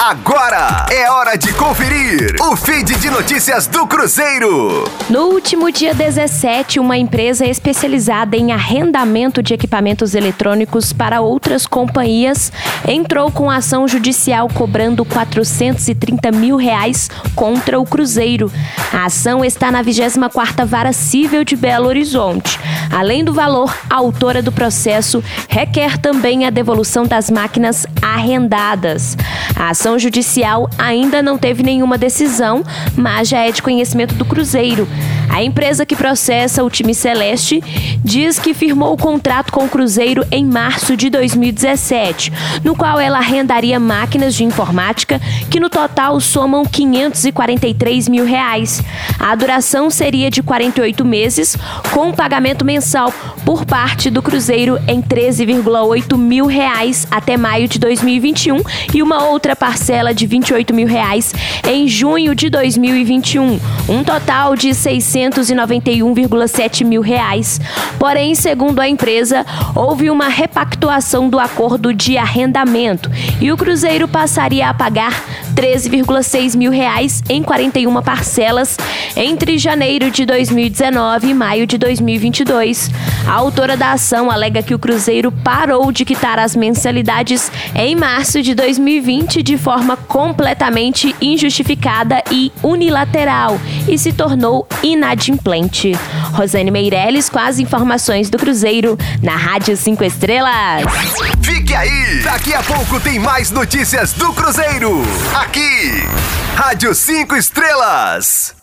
Agora é hora de conferir o feed de notícias do Cruzeiro. No último dia 17, uma empresa especializada em arrendamento de equipamentos eletrônicos para outras companhias entrou com ação judicial cobrando 430 mil reais contra o Cruzeiro. A ação está na 24ª Vara Cível de Belo Horizonte. Além do valor, a autora do processo requer também a devolução das máquinas arrendadas. A ação judicial ainda não teve nenhuma decisão, mas já é de conhecimento do Cruzeiro. A empresa que processa o time celeste diz que firmou o contrato com o Cruzeiro em março de 2017, no qual ela arrendaria máquinas de informática que no total somam 543 mil reais. A duração seria de 48 meses, com pagamento mensal por parte do Cruzeiro em 13,8 mil reais até maio de 2021 e uma outra parcela de 28 mil reais em junho de 2021, um total de 691,7 mil reais. Porém, segundo a empresa, houve uma repactuação do acordo de arrendamento e o Cruzeiro passaria a pagar 13,6 mil reais em 41 parcelas entre janeiro de 2019 e maio de 2022. A autora da ação alega que o Cruzeiro parou de quitar as mensalidades em março de 2020 de forma completamente injustificada e unilateral e se tornou inadimplente. Rosane Meirelles com as informações do Cruzeiro na Rádio 5 Estrelas. Fique aí! Daqui a pouco tem mais notícias do Cruzeiro. Aqui, Rádio 5 Estrelas.